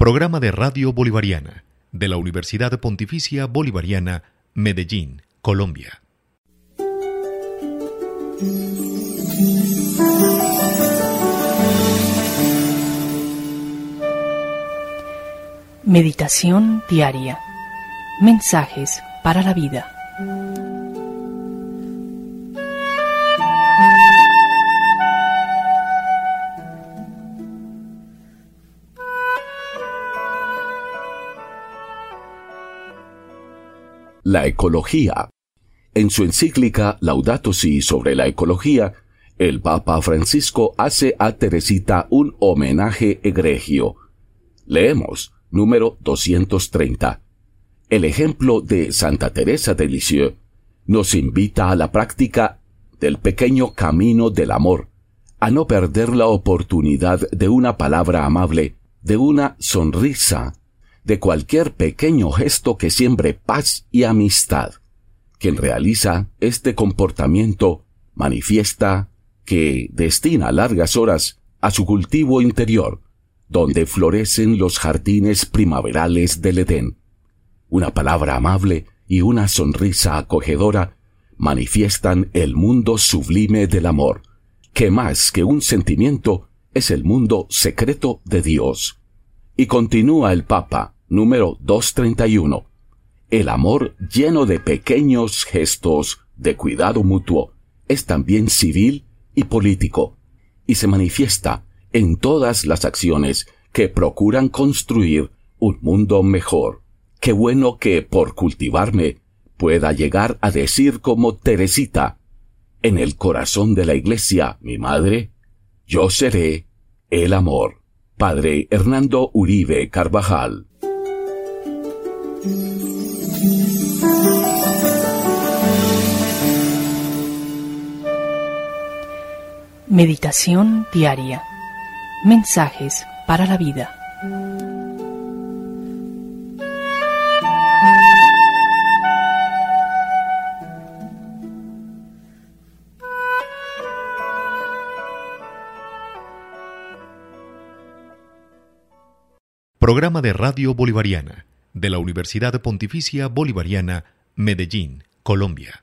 Programa de Radio Bolivariana de la Universidad Pontificia Bolivariana, Medellín, Colombia. Meditación diaria. Mensajes para la vida. La ecología. En su encíclica Laudato Si sobre la ecología, el Papa Francisco hace a Teresita un homenaje egregio. Leemos, número 230. El ejemplo de Santa Teresa de Lisieux nos invita a la práctica del pequeño camino del amor, a no perder la oportunidad de una palabra amable, de una sonrisa, de cualquier pequeño gesto que siembre paz y amistad. Quien realiza este comportamiento manifiesta que destina largas horas a su cultivo interior, donde florecen los jardines primaverales del Edén. Una palabra amable y una sonrisa acogedora manifiestan el mundo sublime del amor, que más que un sentimiento es el mundo secreto de Dios. Y continúa el Papa, número 231. El amor lleno de pequeños gestos de cuidado mutuo es también civil y político, y se manifiesta en todas las acciones que procuran construir un mundo mejor. Qué bueno que por cultivarme pueda llegar a decir como Teresita, en el corazón de la iglesia, mi madre, yo seré el amor. Padre Hernando Uribe Carvajal. Meditación diaria. Mensajes para la vida. Programa de Radio Bolivariana de la Universidad Pontificia Bolivariana, Medellín, Colombia.